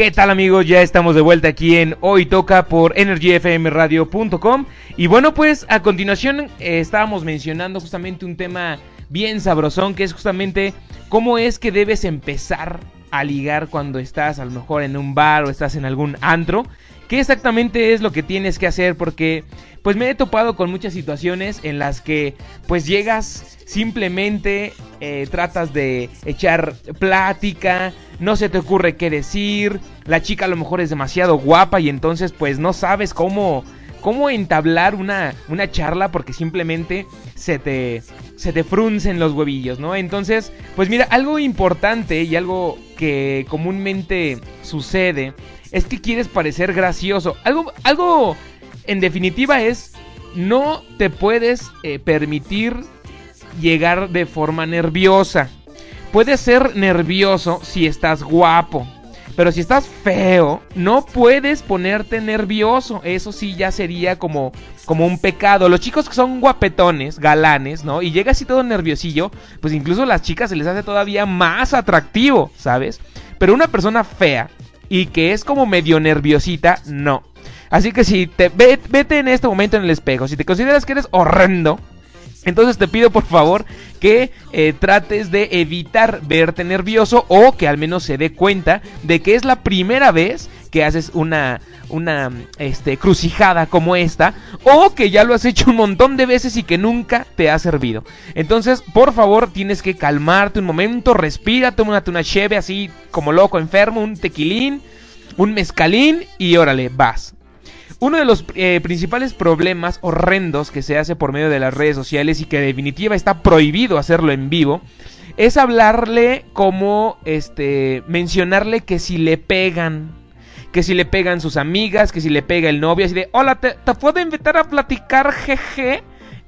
¿Qué tal amigos? Ya estamos de vuelta aquí en Hoy Toca por energyfmradio.com y bueno pues a continuación eh, estábamos mencionando justamente un tema bien sabrosón que es justamente cómo es que debes empezar a ligar cuando estás a lo mejor en un bar o estás en algún antro. ¿Qué exactamente es lo que tienes que hacer? Porque pues me he topado con muchas situaciones en las que pues llegas simplemente eh, tratas de echar plática, no se te ocurre qué decir, la chica a lo mejor es demasiado guapa y entonces pues no sabes cómo cómo entablar una, una charla porque simplemente se te, se te fruncen los huevillos, ¿no? Entonces, pues mira, algo importante y algo que comúnmente sucede es que quieres parecer gracioso. Algo, algo en definitiva es, no te puedes eh, permitir llegar de forma nerviosa. Puedes ser nervioso si estás guapo. Pero si estás feo, no puedes ponerte nervioso. Eso sí ya sería como, como un pecado. Los chicos que son guapetones, galanes, ¿no? Y llega así todo nerviosillo, pues incluso a las chicas se les hace todavía más atractivo, ¿sabes? Pero una persona fea y que es como medio nerviosita, no. Así que si te vete en este momento en el espejo, si te consideras que eres horrendo, entonces te pido por favor que eh, trates de evitar verte nervioso o que al menos se dé cuenta de que es la primera vez que haces una, una este, crucijada como esta o que ya lo has hecho un montón de veces y que nunca te ha servido. Entonces, por favor, tienes que calmarte un momento, respira, tómate una cheve así como loco, enfermo, un tequilín, un mezcalín y órale, vas. Uno de los eh, principales problemas horrendos que se hace por medio de las redes sociales y que definitiva está prohibido hacerlo en vivo es hablarle como este mencionarle que si le pegan que si le pegan sus amigas, que si le pega el novio, así de, hola, te, puedo invitar a platicar, jeje,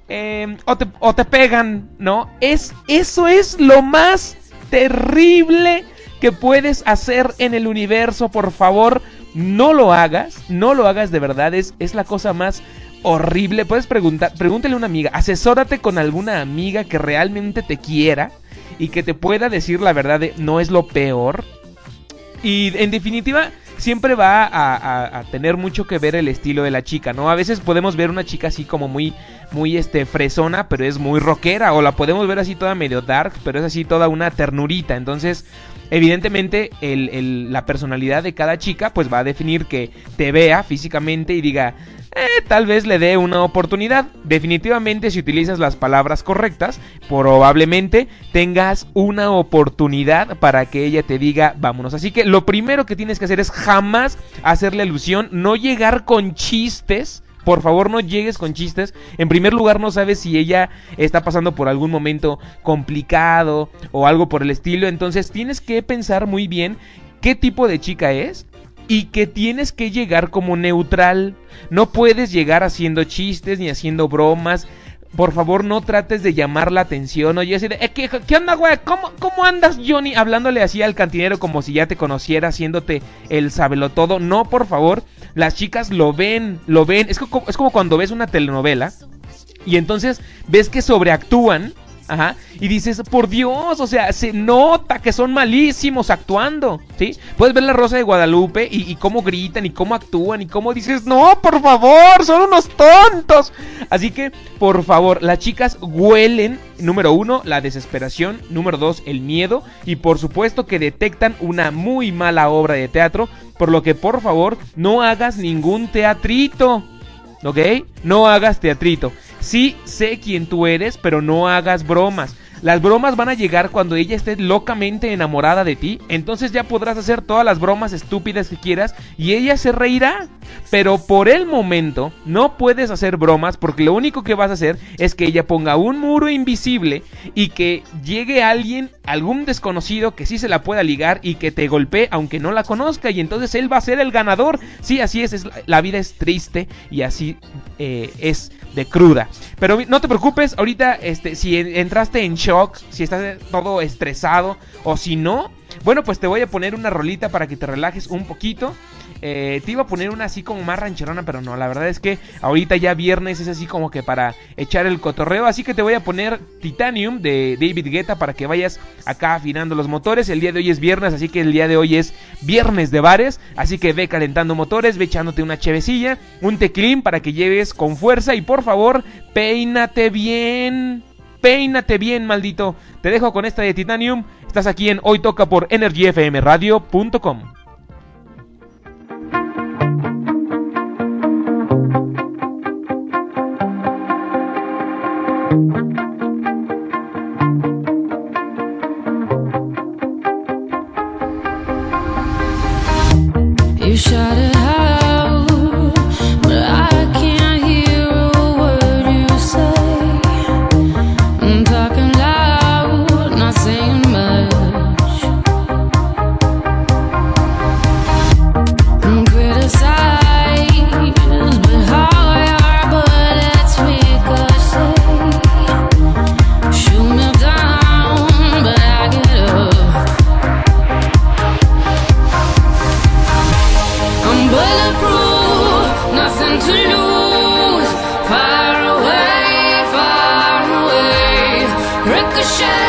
em, o, te, o te pegan, ¿no? Es, eso es lo más terrible que puedes hacer en el universo, por favor, no lo hagas, no lo hagas de verdad, es, es la cosa más horrible. Puedes preguntar, pregúntale a una amiga, asesórate con alguna amiga que realmente te quiera y que te pueda decir la verdad de no es lo peor. Y en definitiva, siempre va a, tener mucho que ver el estilo de la chica, ¿no? A veces podemos ver una chica así como muy, muy, este, fresona, pero es muy rockera, o la podemos ver así toda medio dark, pero es así toda una ternurita, entonces... Evidentemente, la personalidad de cada chica, pues va a definir que te vea físicamente y diga, eh, tal vez le dé una oportunidad. Definitivamente si utilizas las palabras correctas, probablemente tengas una oportunidad para que ella te diga vámonos. Así que lo primero que tienes que hacer es jamás hacerle alusión, no llegar con chistes. Por favor, no llegues con chistes. En primer lugar, no sabes si ella está pasando por algún momento complicado o algo por el estilo. Entonces, tienes que pensar muy bien qué tipo de chica es y que tienes que llegar como neutral. No puedes llegar haciendo chistes ni haciendo bromas. Por favor, no trates de llamar la atención. Oye, así de, eh, ¿qué, ¿qué, onda, güey? ¿Cómo, ¿Cómo andas, Johnny? Hablándole así al cantinero como si ya te conociera, haciéndote el todo. No, por favor. Las chicas lo ven, lo ven. Es como, es como cuando ves una telenovela y entonces ves que sobreactúan Ajá. Y dices, por Dios, o sea, se nota que son malísimos actuando, ¿sí? Puedes ver la Rosa de Guadalupe y, cómo gritan y cómo actúan y cómo dices, no, por favor, son unos tontos. Así que, por favor, las chicas huelen, número uno, la desesperación, número dos, el miedo y por supuesto que detectan una muy mala obra de teatro, por lo que, por favor, no hagas ningún teatrito. ¿Ok? No hagas teatrito. Sí sé quién tú eres, pero no hagas bromas. Las bromas van a llegar cuando ella esté locamente enamorada de ti. Entonces ya podrás hacer todas las bromas estúpidas que quieras y ella se reirá. Pero por el momento no puedes hacer bromas porque lo único que vas a hacer es que ella ponga un muro invisible y que llegue alguien, algún desconocido que sí se la pueda ligar y que te golpee aunque no la conozca y entonces él va a ser el ganador. Sí, así es, la vida es triste y así eh, es de cruda. Pero no te preocupes, ahorita este, si entraste en shock, si estás todo estresado o si no, bueno, pues te voy a poner una rolita para que te relajes un poquito. Eh, te iba a poner una así como más rancherona, pero no, la verdad es que ahorita ya viernes es así como que para echar el cotorreo. Así que te voy a poner Titanium de David Guetta para que vayas acá afinando los motores. El día de hoy es viernes, así que el día de hoy es viernes de bares. Así que ve calentando motores, ve echándote una chevecilla, un teclín para que lleves con fuerza y por favor, peínate bien. Peínate bien, maldito. Te dejo con esta de Titanium. Estás aquí en Hoy Toca por EnergyFMRadio.com. nothing to lose. Far away, far away. Ricochet,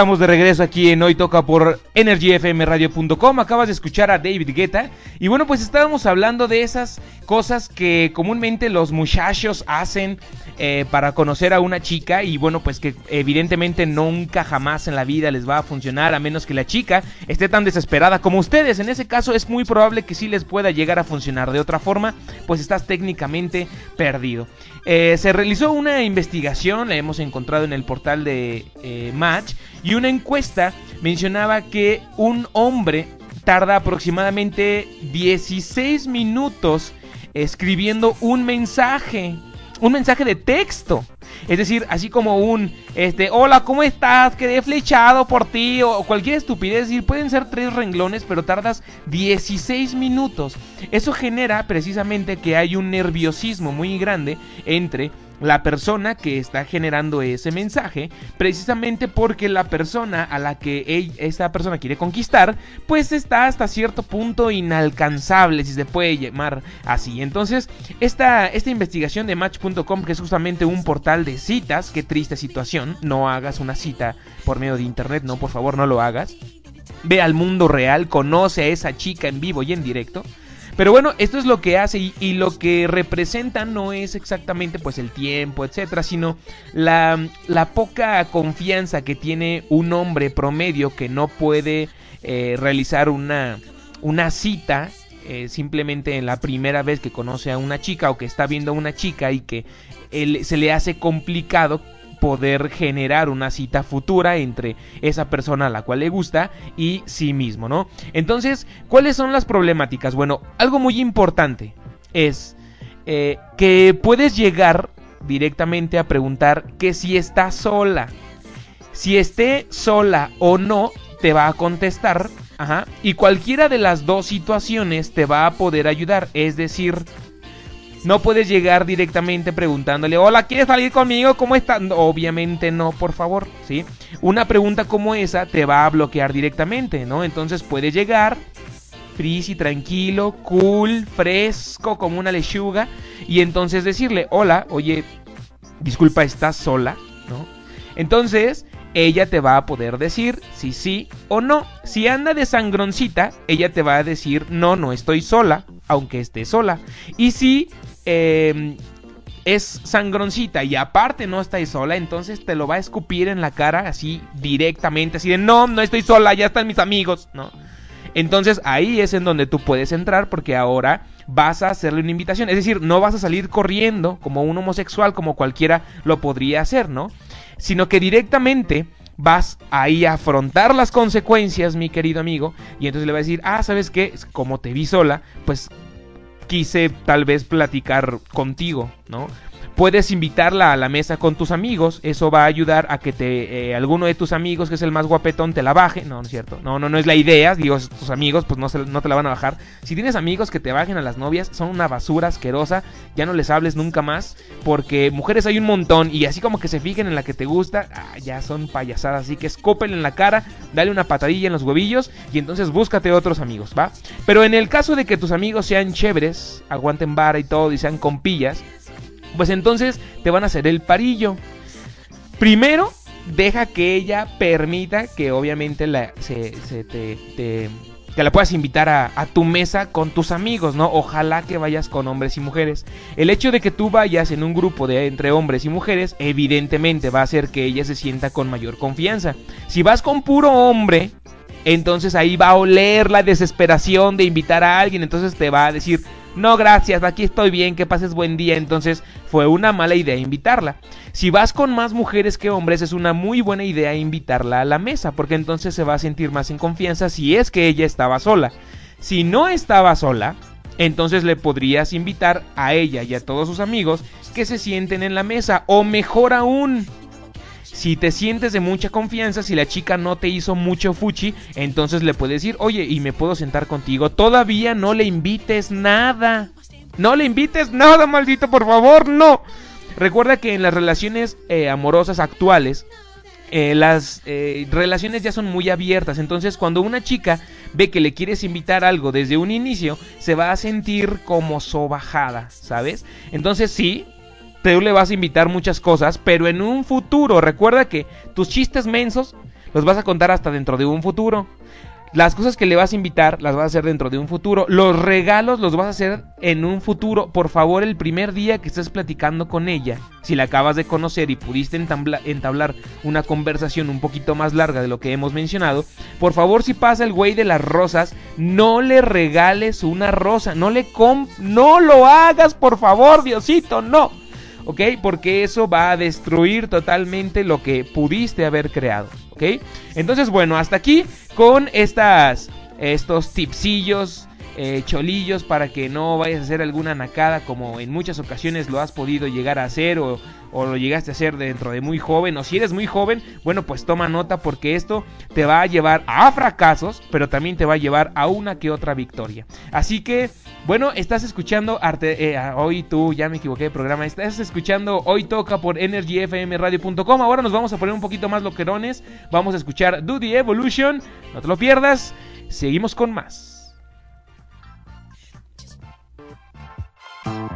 estamos de regreso aquí en Hoy Toca por EnergyFMRadio.com. Acabas de escuchar a David Guetta. Y bueno, pues estábamos hablando de esas cosas que comúnmente los muchachos hacen eh, para conocer a una chica y bueno, pues que evidentemente nunca jamás en la vida les va a funcionar a menos que la chica esté tan desesperada como ustedes. En ese caso es muy probable que sí les pueda llegar a funcionar. De otra forma, pues estás técnicamente perdido. Eh, se realizó una investigación, la hemos encontrado en el portal de eh, Match, y una encuesta mencionaba que un hombre tarda aproximadamente 16 minutos escribiendo un mensaje, un mensaje de texto. Es decir, así como un, este, hola, ¿cómo estás? Quedé flechado por ti o cualquier estupidez. Es decir, pueden ser tres renglones, pero tardas 16 minutos. Eso genera precisamente que hay un nerviosismo muy grande entre la persona que está generando ese mensaje, precisamente porque la persona a la que ella, esta persona quiere conquistar, pues está hasta cierto punto inalcanzable, si se puede llamar así. Entonces, esta, esta investigación de Match.com, que es justamente un portal de citas, qué triste situación, no hagas una cita por medio de internet, no, por favor, no lo hagas. Ve al mundo real, conoce a esa chica en vivo y en directo. Pero bueno, esto es lo que hace y, lo que representa no es exactamente pues el tiempo, etcétera, sino la, poca confianza que tiene un hombre promedio que no puede eh, realizar una, una cita eh, simplemente en la primera vez que conoce a una chica o que está viendo a una chica y que se le hace complicado poder generar una cita futura entre esa persona a la cual le gusta y sí mismo, ¿no? Entonces, ¿cuáles son las problemáticas? Bueno, algo muy importante es eh, que puedes llegar directamente a preguntar que si está sola. Si esté sola o no, te va a contestar. Ajá, y cualquiera de las dos situaciones te va a poder ayudar. Es decir, no puedes llegar directamente preguntándole, hola, ¿quieres salir conmigo? ¿Cómo estás? Obviamente no, por favor, ¿sí? Una pregunta como esa te va a bloquear directamente, ¿no? Entonces puedes llegar y tranquilo, cool, fresco, como una lechuga, y entonces decirle, hola, oye, disculpa, ¿estás sola? ¿No? Entonces, ella te va a poder decir si sí o no. Si anda de sangroncita, ella te va a decir, no, no estoy sola, aunque esté sola. Y si eh, es sangroncita y aparte no estáis sola, entonces te lo va a escupir en la cara así directamente, así de no, no estoy sola, ya están mis amigos, ¿no? Entonces ahí es en donde tú puedes entrar porque ahora vas a hacerle una invitación, es decir, no vas a salir corriendo como un homosexual como cualquiera lo podría hacer, ¿no? Sino que directamente vas ahí a afrontar las consecuencias, mi querido amigo, y entonces le va a decir, ah, ¿sabes qué? Como te vi sola, pues quise tal vez platicar contigo, ¿no? Puedes invitarla a la mesa con tus amigos, eso va a ayudar a que te eh, alguno de tus amigos, que es el más guapetón, te la baje. No, no es cierto. No, no, no es la idea. Digo, tus amigos, pues no, se, te la van a bajar. Si tienes amigos que te bajen a las novias, son una basura asquerosa. Ya no les hables nunca más. Porque mujeres hay un montón. Y así como que se fijen en la que te gusta, ah, ya son payasadas. Así que escópele en la cara, dale una patadilla en los huevillos. Y entonces búscate otros amigos, ¿va? Pero en el caso de que tus amigos sean chéveres, aguanten vara y todo, y sean compillas pues entonces te van a hacer el parillo. Primero, deja que ella permita que obviamente la, se, se te, te, la puedas invitar a, a, tu mesa con tus amigos, ¿no? Ojalá que vayas con hombres y mujeres. El hecho de que tú vayas en un grupo de entre hombres y mujeres, evidentemente va a hacer que ella se sienta con mayor confianza. Si vas con puro hombre, entonces ahí va a oler la desesperación de invitar a alguien, entonces te va a decir, no gracias, aquí estoy bien, que pases buen día, entonces fue una mala idea invitarla. Si vas con más mujeres que hombres, es una muy buena idea invitarla a la mesa, porque entonces se va a sentir más en confianza si es que ella estaba sola. Si no estaba sola, entonces le podrías invitar a ella y a todos sus amigos que se sienten en la mesa, o mejor aún, si te sientes de mucha confianza, si la chica no te hizo mucho fuchi, entonces le puedes decir, oye, y me puedo sentar contigo. Todavía no le invites nada. No le invites nada, maldito, por favor, no. Recuerda que en las relaciones eh, amorosas actuales, eh, las eh, relaciones ya son muy abiertas. Entonces, cuando una chica ve que le quieres invitar algo desde un inicio, se va a sentir como sobajada, ¿sabes? Entonces, sí, tú le vas a invitar muchas cosas, pero en un futuro, recuerda que tus chistes mensos los vas a contar hasta dentro de un futuro. las cosas que le vas a invitar las vas a hacer dentro de un futuro. Los regalos los vas a hacer en un futuro. Por favor, el primer día que estés platicando con ella, si la acabas de conocer y pudiste entabla- entablar una conversación un poquito más larga de lo que hemos mencionado, por favor, si pasa el güey de las rosas, no le regales una rosa. No le com no lo hagas, por favor, Diosito, no. ¿Ok? Porque eso va a destruir totalmente lo que pudiste haber creado, ¿ok? Entonces, bueno, hasta aquí con estas, estos tipsillos, eh, cholillos para que no vayas a hacer alguna nacada como en muchas ocasiones lo has podido llegar a hacer o, lo llegaste a hacer dentro de muy joven o si eres muy joven, bueno, pues toma nota porque esto te va a llevar a fracasos, pero también te va a llevar a una que otra victoria. Así que, bueno, estás escuchando arte, eh, hoy tú, ya me equivoqué de programa, estás escuchando hoy toca por energyfmradio.com. Ahora nos vamos a poner un poquito más loquerones, vamos a escuchar the Evolution, no te lo pierdas, seguimos con más. Whoa!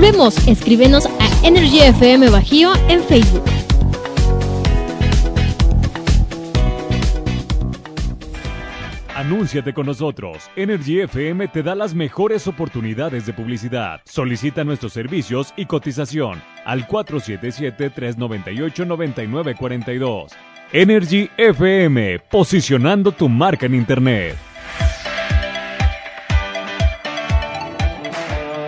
Volvemos, escríbenos a Energy FM Bajío en Facebook. Anúnciate con nosotros. Energy FM te da las mejores oportunidades de publicidad. Solicita nuestros servicios y cotización al 477-398-9942. Energy FM, posicionando tu marca en Internet.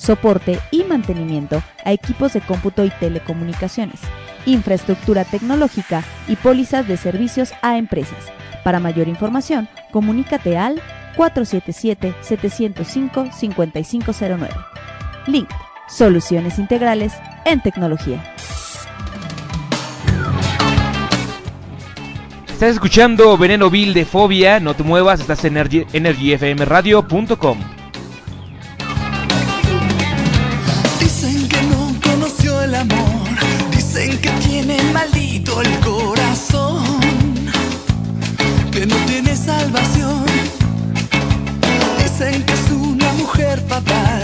soporte y mantenimiento a equipos de cómputo y telecomunicaciones, infraestructura tecnológica y pólizas de servicios a empresas. Para mayor información, comunícate al 477-705-5509. Link, soluciones integrales en tecnología. Estás escuchando Veneno Bill de Fobia, no te muevas, estás en Energy, energyfmradio.com. salvación. Dicen que es una mujer fatal,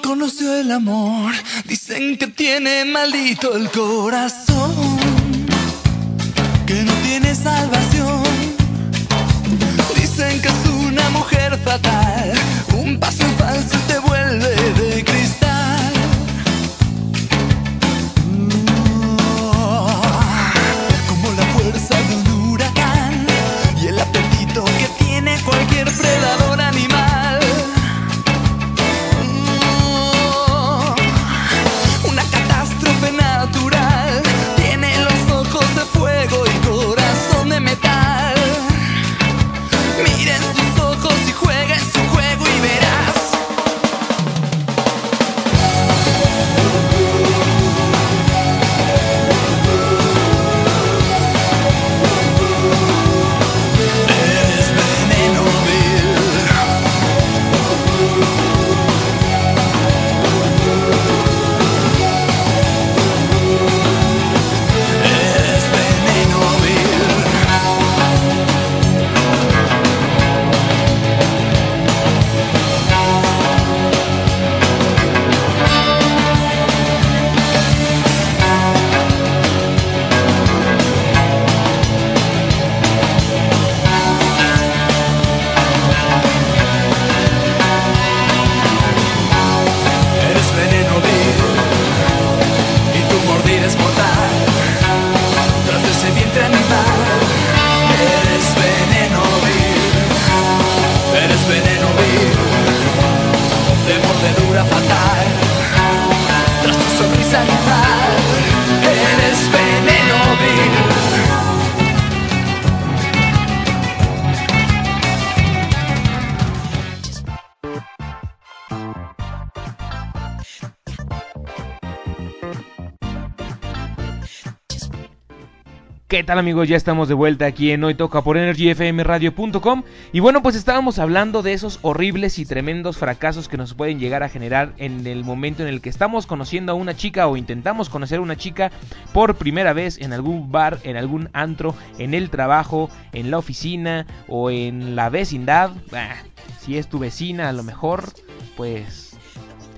conoció el amor, dicen que tiene maldito el corazón, que no tiene salvación. Dicen que es una mujer fatal, un paso falso te vuelve de tal amigos? Ya estamos de vuelta aquí en Hoy Toca por EnergyFMRadio.com y bueno pues estábamos hablando de esos horribles y tremendos fracasos que nos pueden llegar a generar en el momento en el que estamos conociendo a una chica o intentamos conocer a una chica por primera vez en algún bar, en algún antro, en el trabajo, en la oficina o en la vecindad. Bah, si es tu vecina a lo mejor pues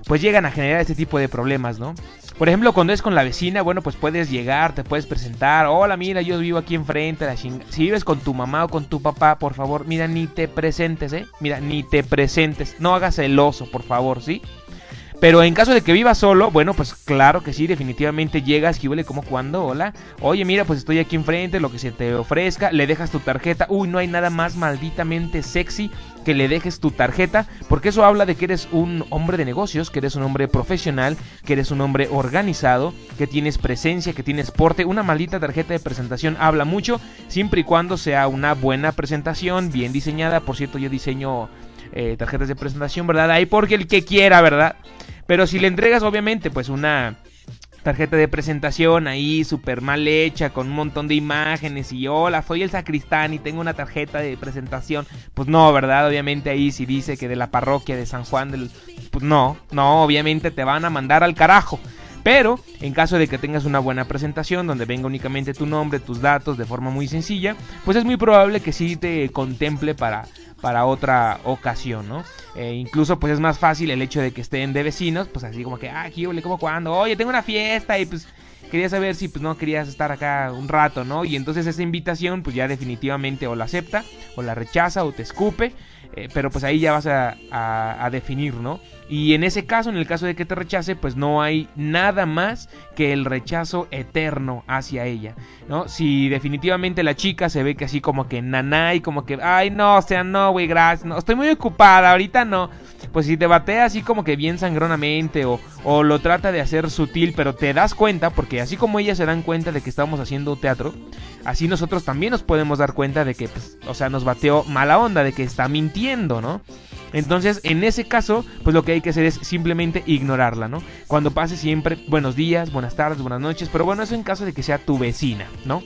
pues llegan a generar este tipo de problemas, ¿no? Por ejemplo, cuando es con la vecina, bueno, pues puedes llegar, te puedes presentar. Hola, mira, yo vivo aquí enfrente. La chinga- Si vives con tu mamá o con tu papá, por favor, mira, ni te presentes, ¿eh? Mira, ni te presentes. No hagas el oso, por favor, ¿sí? Pero en caso de que vivas solo, bueno, pues claro que sí, definitivamente llegas, que huele como cuando, hola. Oye, mira, pues estoy aquí enfrente, lo que se te ofrezca, le dejas tu tarjeta. Uy, no hay nada más malditamente sexy que le dejes tu tarjeta, porque eso habla de que eres un hombre de negocios, que eres un hombre profesional, que eres un hombre organizado, que tienes presencia, que tienes porte. Una maldita tarjeta de presentación habla mucho, siempre y cuando sea una buena presentación, bien diseñada. Por cierto, yo diseño eh, tarjetas de presentación, ¿verdad? Ahí porque el que quiera, ¿verdad? Pero si le entregas, obviamente, pues una tarjeta de presentación ahí súper mal hecha, con un montón de imágenes y hola, soy el sacristán y tengo una tarjeta de presentación. Pues no, ¿verdad? Obviamente ahí si dice que de la parroquia de San Juan del... Pues no, no, obviamente te van a mandar al carajo. Pero en caso de que tengas una buena presentación donde venga únicamente tu nombre, tus datos de forma muy sencilla, pues es muy probable que sí te contemple para, para otra ocasión, ¿no? Eh, incluso pues es más fácil el hecho de que estén de vecinos, pues así como que, ah, aquí como cuando, oye, tengo una fiesta y pues quería saber si pues no querías estar acá un rato, ¿no? Y entonces esa invitación pues ya definitivamente o la acepta o la rechaza o te escupe, eh, pero pues ahí ya vas a, a- a definir, ¿no? Y en ese caso, en el caso de que te rechace, pues no hay nada más que el rechazo eterno hacia ella, ¿no? Si definitivamente la chica se ve que así como que naná y como que, ay, no, o sea, no, güey, gracias, no, estoy muy ocupada, ahorita no. Pues si te batea así como que bien sangronamente o, o lo trata de hacer sutil, pero te das cuenta, porque así como ellas se dan cuenta de que estamos haciendo teatro, así nosotros también nos podemos dar cuenta de que, pues, o sea, nos bateó mala onda, de que está mintiendo, ¿no? Entonces, en ese caso, pues lo que hay que hacer es simplemente ignorarla, ¿no? Cuando pase siempre buenos días, buenas tardes, buenas noches, pero bueno, eso en caso de que sea tu vecina, ¿no?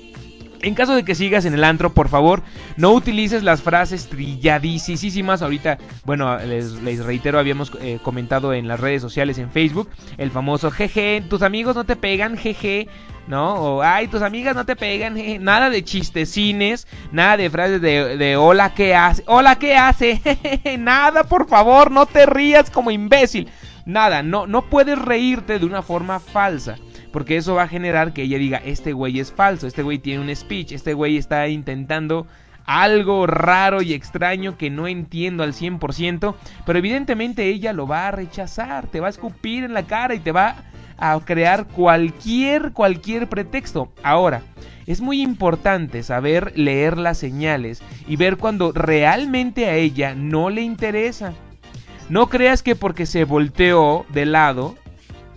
En caso de que sigas en el antro, por favor, no utilices las frases trilladísimas. Ahorita, bueno, les, reitero, habíamos eh, comentado en las redes sociales, en Facebook, el famoso jeje, tus amigos no te pegan, jeje, ¿no? O, ay, tus amigas no te pegan, jeje. Nada de chistecines, nada de frases de, de hola, ¿qué hace? Hola, ¿qué hace? Nada, por favor, no te rías como imbécil. Nada, no, no puedes reírte de una forma falsa. Porque eso va a generar que ella diga, este güey es falso, este güey tiene un speech, este güey está intentando algo raro y extraño que no entiendo al 100%, pero evidentemente ella lo va a rechazar, te va a escupir en la cara y te va a crear cualquier, cualquier pretexto. Ahora, es muy importante saber leer las señales y ver cuando realmente a ella no le interesa. No creas que porque se volteó de lado,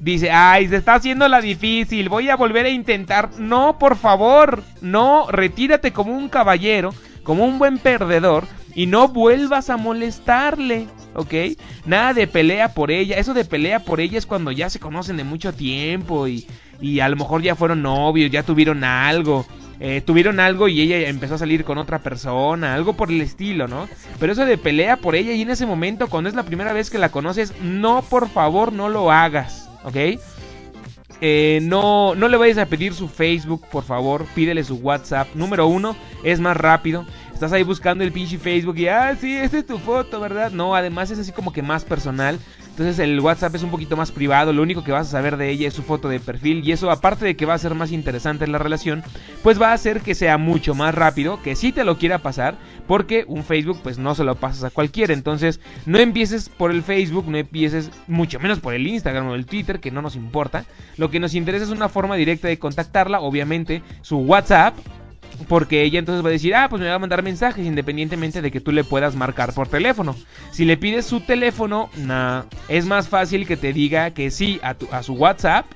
dice, ay, se está haciendo la difícil, voy a volver a intentar. No, por favor, no, retírate como un caballero, como un buen perdedor, y no vuelvas a molestarle, ¿ok? Nada de pelea por ella, eso de pelea por ella es cuando ya se conocen de mucho tiempo y, y a lo mejor ya fueron novios, ya tuvieron algo. eh, tuvieron algo y ella empezó a salir con otra persona, algo por el estilo, ¿no? Pero eso de pelea por ella y en ese momento, cuando es la primera vez que la conoces, no, por favor, no lo hagas, ¿ok? Eh, no, no le vayas a pedir su Facebook, por favor, pídele su WhatsApp. Número uno, es más rápido. Estás ahí buscando el pinche Facebook y, ah, sí, esta es tu foto, ¿verdad? No, además es así como que más personal. Entonces el WhatsApp es un poquito más privado, lo único que vas a saber de ella es su foto de perfil y eso aparte de que va a ser más interesante la relación, pues va a hacer que sea mucho más rápido, que sí te lo quiera pasar, porque un Facebook pues no se lo pasas a cualquiera, entonces no empieces por el Facebook, no empieces mucho menos por el Instagram o el Twitter, que no nos importa, lo que nos interesa es una forma directa de contactarla, obviamente su WhatsApp, porque ella entonces va a decir, ah, pues me va a mandar mensajes independientemente de que tú le puedas marcar por teléfono. Si le pides su teléfono, nah, es más fácil que te diga que sí a, tu, a su WhatsApp,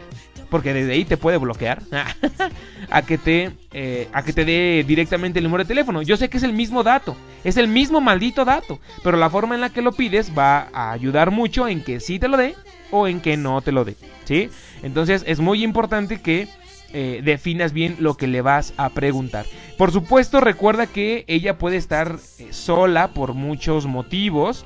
porque desde ahí te puede bloquear, a que te eh, a que te dé directamente el número de teléfono. Yo sé que es el mismo dato, es el mismo maldito dato, pero la forma en la que lo pides va a ayudar mucho en que sí te lo dé o en que no te lo dé, ¿sí? Entonces es muy importante que eh, definas bien lo que le vas a preguntar. Por supuesto, recuerda que ella puede estar eh, sola por muchos motivos.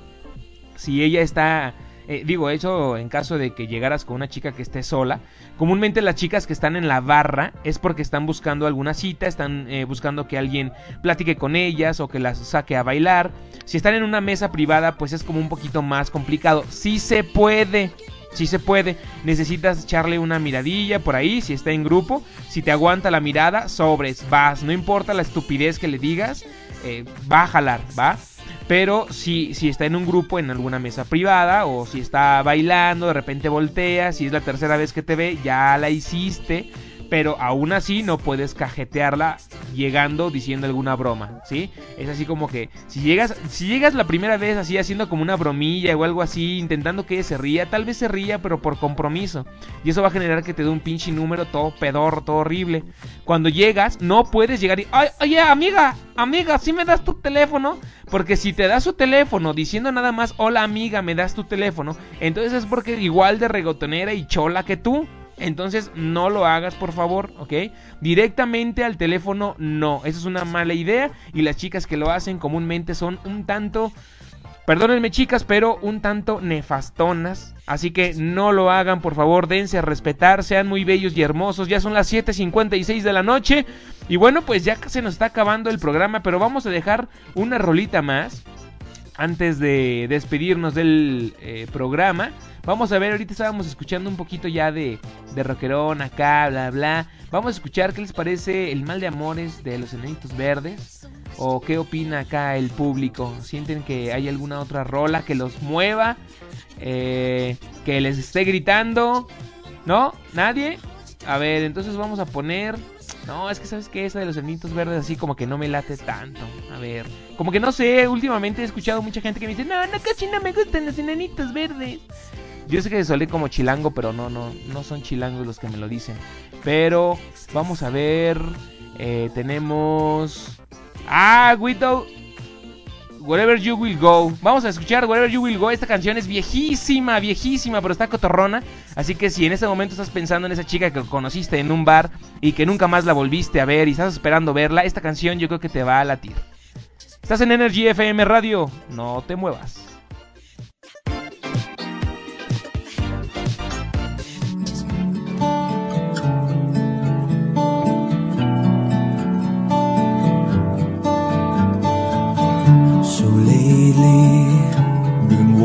Si ella está, eh, digo, eso en caso de que llegaras con una chica que esté sola. Comúnmente las chicas que están en la barra es porque están buscando alguna cita, están buscando que alguien platique con ellas o que las saque a bailar. Si están en una mesa privada, pues es como un poquito más complicado. Sí se puede. Si se puede, necesitas echarle una miradilla por ahí, si está en grupo, si te aguanta la mirada, sobres, vas, no importa la estupidez que le digas, eh, va a jalar, va. Pero si, si está en un grupo, en alguna mesa privada, o si está bailando, de repente voltea, si es la tercera vez que te ve, ya la hiciste. Pero aún así no puedes cajetearla llegando diciendo alguna broma, ¿sí? Es así como que si llegas, si llegas la primera vez así haciendo como una bromilla o algo así, intentando que ella se ría, tal vez se ría, pero por compromiso. Y eso va a generar que te dé un pinche número todo pedor, todo horrible. Cuando llegas, no puedes llegar y, "Ay, oye, amiga, amiga, ¿sí me das tu teléfono? Porque si te das su teléfono diciendo nada más, hola amiga, me das tu teléfono, entonces es porque igual de regotonera y chola que tú. Entonces no lo hagas por favor, ¿ok? Directamente al teléfono no, eso es una mala idea y las chicas que lo hacen comúnmente son un tanto, perdónenme chicas, pero un tanto nefastonas. Así que no lo hagan por favor, dense a respetar, sean muy bellos y hermosos. Ya son las 7.56 de la noche y bueno pues ya se nos está acabando el programa, pero vamos a dejar una rolita más antes de despedirnos del eh, programa. Vamos a ver, ahorita estábamos escuchando un poquito ya de, de rockerón acá, bla, bla. Vamos a escuchar qué les parece el mal de amores de los enanitos verdes. O qué opina acá el público. ¿Sienten que hay alguna otra rola que los mueva? Eh, que les esté gritando. ¿No? ¿Nadie? A ver, entonces vamos a poner... No, es que sabes que esa de los enanitos verdes así como que no me late tanto. A ver, como que no sé, últimamente he escuchado mucha gente que me dice, no, no, casi no me gustan los enanitos verdes. Yo sé que solé como chilango, pero no, no, no son chilangos los que me lo dicen. Pero vamos a ver, eh, tenemos... Ah, Widow... Wherever You Will Go. Vamos a escuchar Wherever You Will Go. Esta canción es viejísima, viejísima, pero está cotorrona. Así que si en este momento estás pensando en esa chica que conociste en un bar y que nunca más la volviste a ver y estás esperando verla, esta canción yo creo que te va a latir. Estás en Energy FM Radio, no te muevas.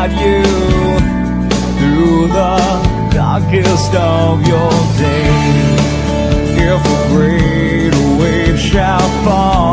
guide you through the darkest of your days. If a great wave shall fall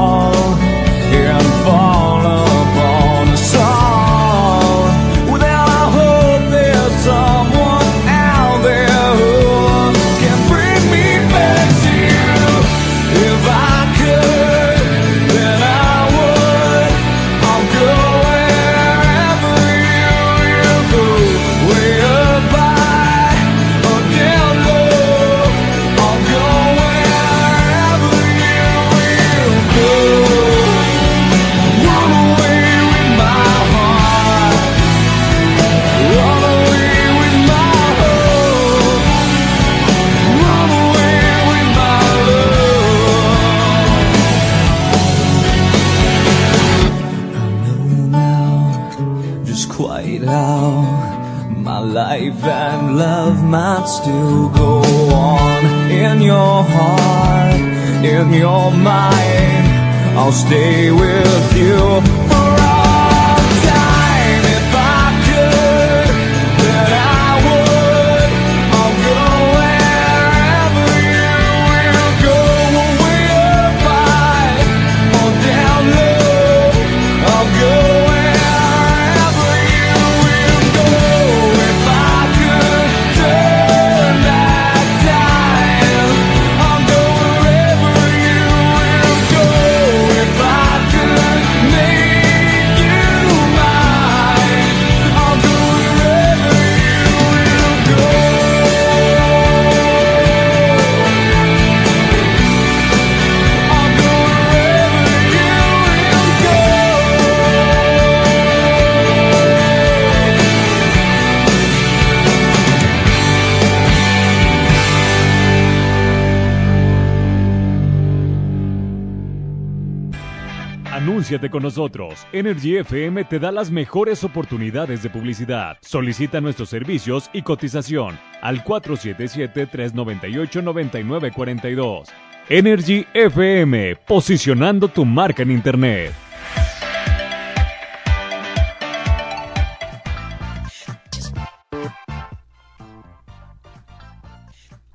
Anúnciate con nosotros. Energy FM te da las mejores oportunidades de publicidad. Solicita nuestros servicios y cotización al 477-398-9942. Energy FM, posicionando tu marca en Internet.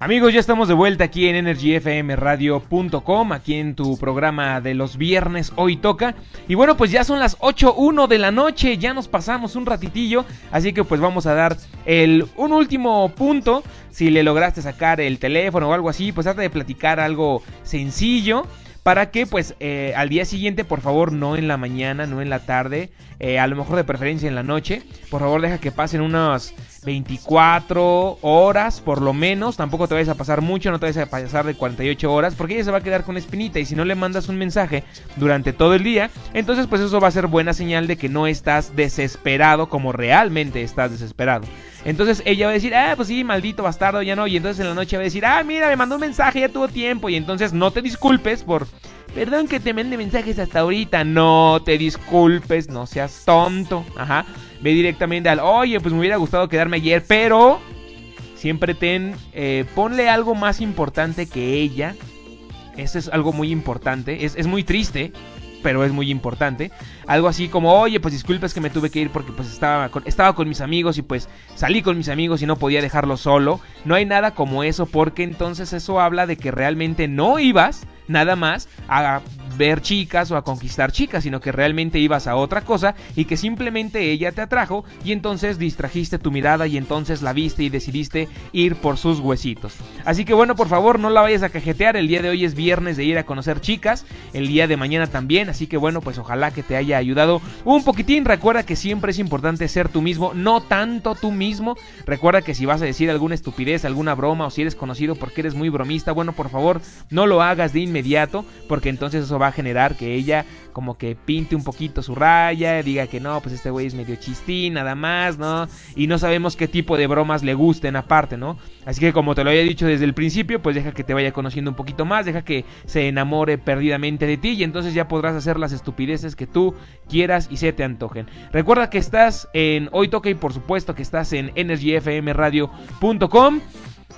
Amigos, ya estamos de vuelta aquí en energyfmradio.com, aquí en tu programa de los viernes Hoy Toca. Y bueno, pues ya son las 8.1 de la noche, ya nos pasamos un ratitillo, así que pues vamos a dar el, un último punto. Si le lograste sacar el teléfono o algo así, pues trata de platicar algo sencillo. Para que pues eh, al día siguiente, por favor, no en la mañana, no en la tarde, eh, a lo mejor de preferencia en la noche, por favor deja que pasen unas 24 horas por lo menos, tampoco te vayas a pasar mucho, no te vayas a pasar de 48 horas, porque ella se va a quedar con espinita y si no le mandas un mensaje durante todo el día, entonces pues eso va a ser buena señal de que no estás desesperado como realmente estás desesperado. Entonces ella va a decir, ah, pues sí, maldito bastardo, ya no. Y entonces en la noche va a decir, ah, mira, me mandó un mensaje, ya tuvo tiempo. Y entonces no te disculpes por, perdón que te mande mensajes hasta ahorita. No te disculpes, no seas tonto. Ajá. Ve directamente al, oye, pues me hubiera gustado quedarme ayer, pero siempre ten, eh, ponle algo más importante que ella. Eso es algo muy importante. Es, es muy triste, pero es muy importante. Algo así como, oye, pues disculpas que me tuve que ir porque pues estaba con, estaba con mis amigos y pues salí con mis amigos y no podía dejarlo solo. No hay nada como eso porque entonces eso habla de que realmente no ibas nada más a ver chicas o a conquistar chicas, sino que realmente ibas a otra cosa y que simplemente ella te atrajo y entonces distrajiste tu mirada y entonces la viste y decidiste ir por sus huesitos. Así que bueno, por favor, no la vayas a cajetear, el día de hoy es viernes de ir a conocer chicas, el día de mañana también, así que bueno, pues ojalá que te haya ayudado un poquitín, recuerda que siempre es importante ser tú mismo, no tanto tú mismo, recuerda que si vas a decir alguna estupidez, alguna broma o si eres conocido porque eres muy bromista, bueno, por favor, no lo hagas de inmediato, porque entonces eso va a generar que ella como que pinte un poquito su raya, diga que no, pues este güey es medio chistín, nada más, ¿no? Y no sabemos qué tipo de bromas le gusten aparte, ¿no? Así que como te lo había dicho desde el principio, pues deja que te vaya conociendo un poquito más, deja que se enamore perdidamente de ti y entonces ya podrás hacer las estupideces que tú quieras y se te antojen. Recuerda que estás en Hoy Toca y por supuesto que estás en energyfmradio.com.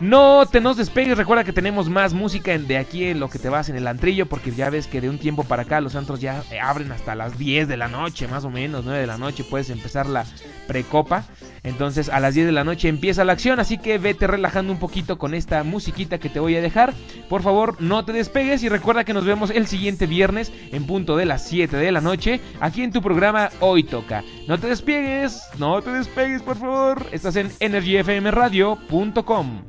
No te nos despegues, recuerda que tenemos más música en- de aquí en lo que te vas en el antrillo, porque ya ves que de un tiempo para acá los antros ya eh, abren hasta las 10 de la noche, más o menos, 9 de la noche, puedes empezar la precopa. Entonces a las 10 de la noche empieza la acción, así que vete relajando un poquito con esta musiquita que te voy a dejar. Por favor, no te despegues y recuerda que nos vemos el siguiente viernes en punto de las 7 de la noche, aquí en tu programa Hoy Toca. No te despegues, no te despegues, por favor. Estás en energyfmradio.com.